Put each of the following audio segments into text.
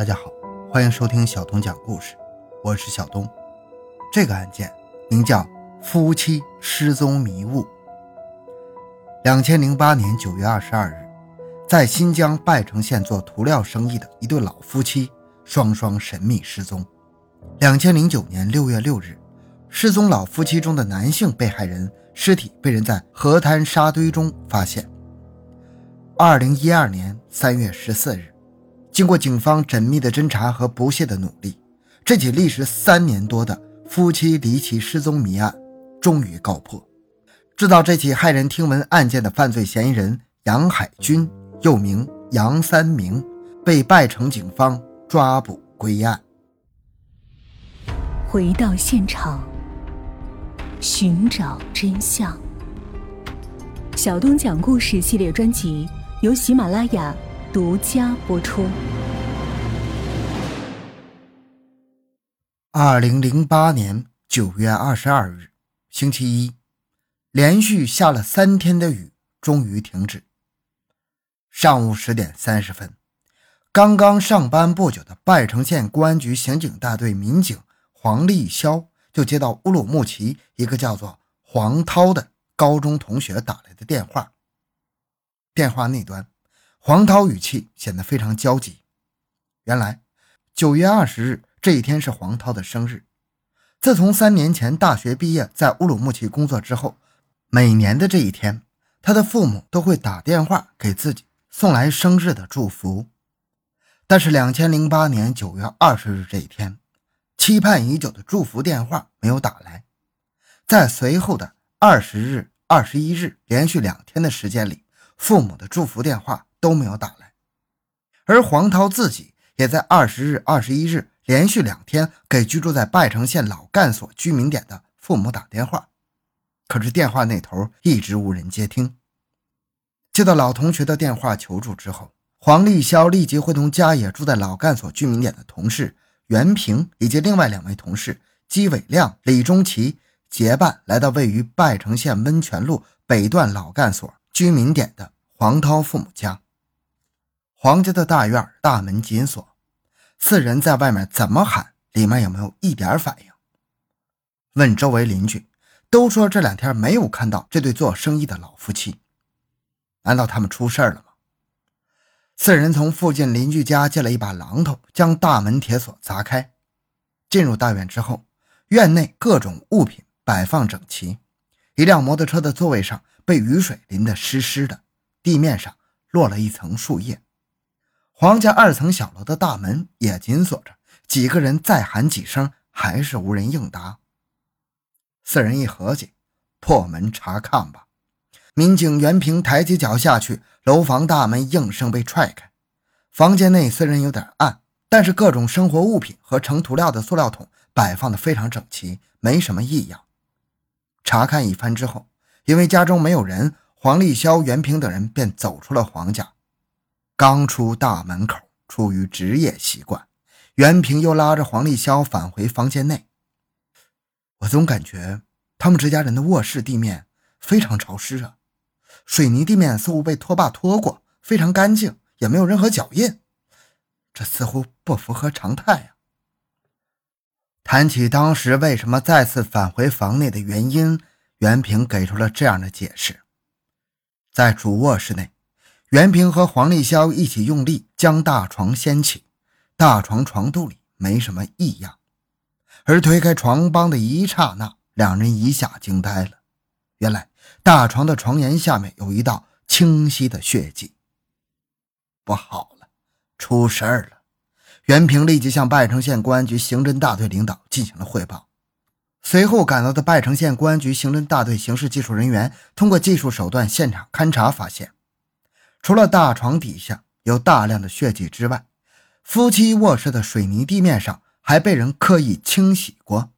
大家好，欢迎收听小东讲故事，我是小东。这个案件名叫“夫妻失踪迷雾”。两千零八年九月二十二日，在新疆拜城县做涂料生意的一对老夫妻双双神秘失踪。两千零九年六月六日，失踪老夫妻中的男性被害人尸体被人在河滩沙堆中发现。二零一二年三月十四日。经过警方缜密的侦查和不懈的努力，这起历时三年多的夫妻离奇失踪谜案终于告破。制造这起骇人听闻案件的犯罪嫌疑人杨海军，又名杨三明，被拜城警方抓捕归案。回到现场，寻找真相。小东讲故事系列专辑由喜马拉雅。独家播出。二零零八年九月二十二日，星期一，连续下了三天的雨终于停止。上午十点三十分，刚刚上班不久的拜城县公安局刑警大队民警黄立霄就接到乌鲁木齐一个叫做黄涛的高中同学打来的电话。电话那端。黄涛语气显得非常焦急。原来，九月二十日这一天是黄涛的生日。自从三年前大学毕业，在乌鲁木齐工作之后，每年的这一天，他的父母都会打电话给自己送来生日的祝福。但是，两千零八年九月二十日这一天，期盼已久的祝福电话没有打来。在随后的二十日、二十一日连续两天的时间里，父母的祝福电话。都没有打来，而黄涛自己也在二十日、二十一日连续两天给居住在拜城县老干所居民点的父母打电话，可是电话那头一直无人接听。接到老同学的电话求助之后，黄立霄立即会同家也住在老干所居民点的同事袁平以及另外两位同事姬伟亮、李忠奇结伴来到位于拜城县温泉路北段老干所居民点的黄涛父母家。黄家的大院大门紧锁，四人在外面怎么喊，里面也没有一点反应。问周围邻居，都说这两天没有看到这对做生意的老夫妻。难道他们出事了吗？四人从附近邻居家借了一把榔头，将大门铁锁砸开。进入大院之后，院内各种物品摆放整齐，一辆摩托车的座位上被雨水淋得湿湿的，地面上落了一层树叶。黄家二层小楼的大门也紧锁着，几个人再喊几声，还是无人应答。四人一合计，破门查看吧。民警袁平抬起脚下去，楼房大门应声被踹开。房间内虽然有点暗，但是各种生活物品和盛涂料的塑料桶摆放的非常整齐，没什么异样。查看一番之后，因为家中没有人，黄立霄、袁平等人便走出了黄家。刚出大门口，出于职业习惯，袁平又拉着黄立霄返回房间内。我总感觉他们这家人的卧室地面非常潮湿啊，水泥地面似乎被拖把拖过，非常干净，也没有任何脚印，这似乎不符合常态啊。谈起当时为什么再次返回房内的原因，袁平给出了这样的解释：在主卧室内。袁平和黄立霄一起用力将大床掀起，大床床肚里没什么异样，而推开床帮的一刹那，两人一下惊呆了。原来大床的床沿下面有一道清晰的血迹。不好了，出事儿了！袁平立即向拜城县公安局刑侦大队领导进行了汇报。随后赶到的拜城县公安局刑侦大队刑事技术人员通过技术手段现场勘查发现。除了大床底下有大量的血迹之外，夫妻卧室的水泥地面上还被人刻意清洗过。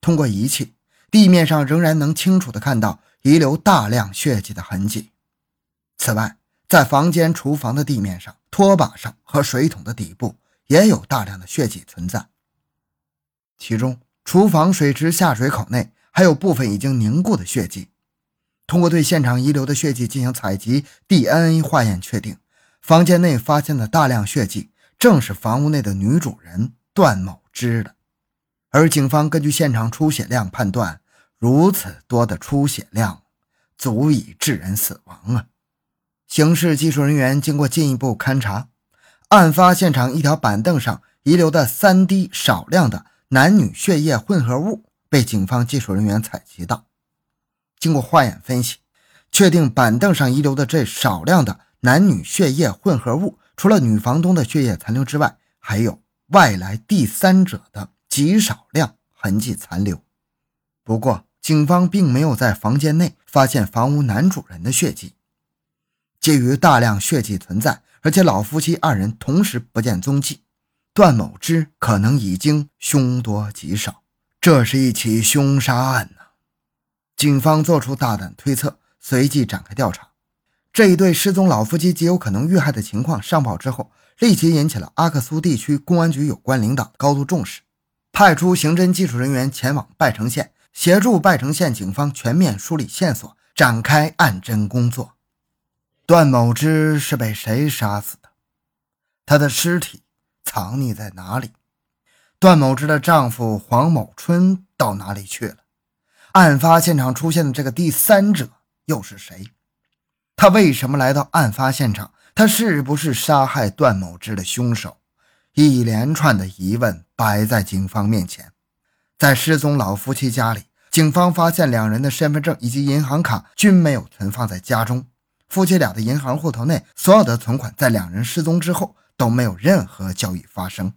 通过仪器，地面上仍然能清楚地看到遗留大量血迹的痕迹。此外，在房间厨房的地面上、拖把上和水桶的底部也有大量的血迹存在。其中，厨房水池下水口内还有部分已经凝固的血迹。通过对现场遗留的血迹进行采集 DNA 化验，确定房间内发现的大量血迹正是房屋内的女主人段某芝的。而警方根据现场出血量判断，如此多的出血量足以致人死亡啊！刑事技术人员经过进一步勘查，案发现场一条板凳上遗留的三滴少量的男女血液混合物被警方技术人员采集到。经过化验分析，确定板凳上遗留的这少量的男女血液混合物，除了女房东的血液残留之外，还有外来第三者的极少量痕迹残留。不过，警方并没有在房间内发现房屋男主人的血迹。基于大量血迹存在，而且老夫妻二人同时不见踪迹，段某之可能已经凶多吉少。这是一起凶杀案！警方做出大胆推测，随即展开调查。这一对失踪老夫妻极有可能遇害的情况上报之后，立即引起了阿克苏地区公安局有关领导高度重视，派出刑侦技术人员前往拜城县，协助拜城县警方全面梳理线索，展开案侦工作。段某之是被谁杀死的？他的尸体藏匿在哪里？段某之的丈夫黄某春到哪里去了？案发现场出现的这个第三者又是谁？他为什么来到案发现场？他是不是杀害段某之的凶手？一连串的疑问摆在警方面前。在失踪老夫妻家里，警方发现两人的身份证以及银行卡均没有存放在家中。夫妻俩的银行户头内所有的存款，在两人失踪之后都没有任何交易发生。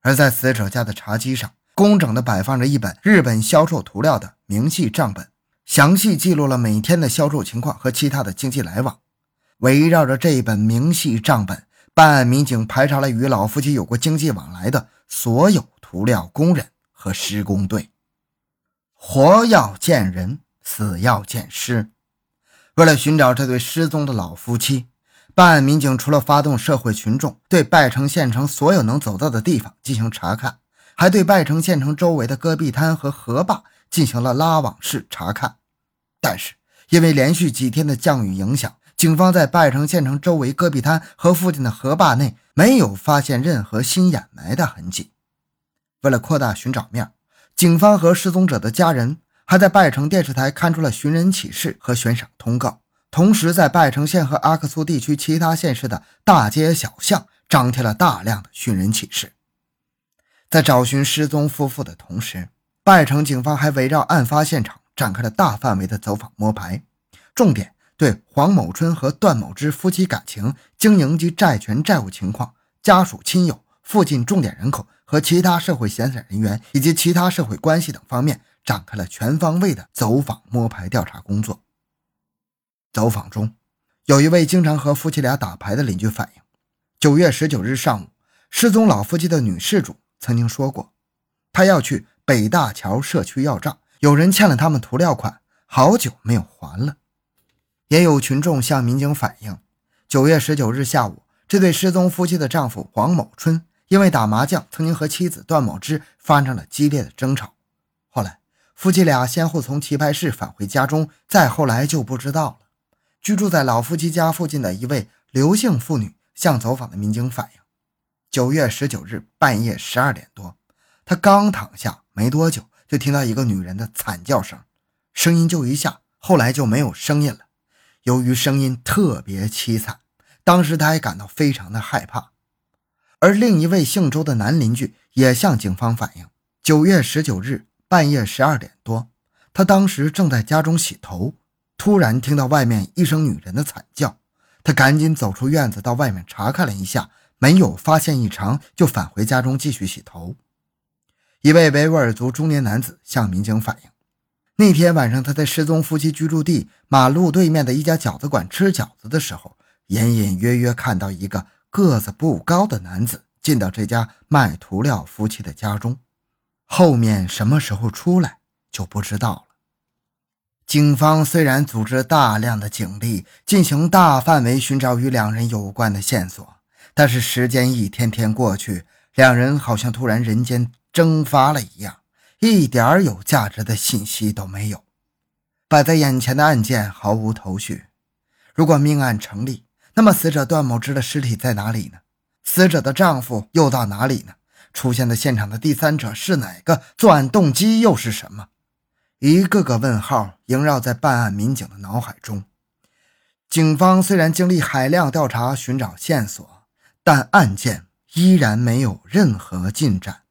而在死者家的茶几上，工整地摆放着一本日本销售涂料的明细账本，详细记录了每天的销售情况和其他的经济来往。围绕着这一本明细账本，办案民警排查了与老夫妻有过经济往来的所有涂料工人和施工队。活要见人，死要见尸。为了寻找这对失踪的老夫妻，办案民警除了发动社会群众对拜城县城所有能走到的地方进行查看，还对拜城县城周围的戈壁滩和河坝进行了拉网式查看。但是，因为连续几天的降雨影响，警方在拜城县城周围戈壁滩和附近的河坝内没有发现任何新掩埋的痕迹。为了扩大寻找面，警方和失踪者的家人。还在拜城电视台刊出了寻人启事和悬赏通告，同时在拜城县和阿克苏地区其他县市的大街小巷张贴了大量的寻人启事。在找寻失踪夫妇的同时，拜城警方还围绕案发现场展开了大范围的走访摸排，重点对黄某春和段某之夫妻感情、经营及债权债务情况、家属亲友、附近重点人口和其他社会闲散人员以及其他社会关系等方面。展开了全方位的走访摸排调查工作。走访中，有一位经常和夫妻俩打牌的邻居反映，九月十九日上午，失踪老夫妻的女事主曾经说过，他要去北大桥社区要账，有人欠了他们涂料款，好久没有还了。也有群众向民警反映，九月十九日下午，这对失踪夫妻的丈夫黄某春因为打麻将，曾经和妻子段某芝发生了激烈的争吵，后来。夫妻俩先后从棋牌室返回家中，再后来就不知道了。居住在老夫妻家附近的一位刘姓妇女向走访的民警反映，九月十九日半夜十二点多，他刚躺下没多久，就听到一个女人的惨叫声，声音就一下，后来就没有声音了。由于声音特别凄惨，当时他还感到非常的害怕。而另一位姓周的男邻居也向警方反映，九月十九日。半夜十二点多，他当时正在家中洗头，突然听到外面一声女人的惨叫，他赶紧走出院子，到外面查看了一下，没有发现异常，就返回家中继续洗头。一位维吾尔族中年男子向民警反映，那天晚上他在失踪夫妻居住地马路对面的一家饺子馆吃饺子的时候，隐隐约约看到一个个子不高的男子进到这家卖涂料夫妻的家中。后面什么时候出来就不知道了。警方虽然组织大量的警力进行大范围寻找与两人有关的线索，但是时间一天天过去两人好像突然人间蒸发了一样一点儿有价值的信息都没有。摆在眼前的案件毫无头绪。如果命案成立那么死者段某芝的尸体在哪里呢？死者的丈夫又到哪里呢？出现在现场的第三者是哪个？作案动机又是什么？一个个问号萦绕在办案民警的脑海中。警方虽然经历海量调查寻找线索但案件依然没有任何进展。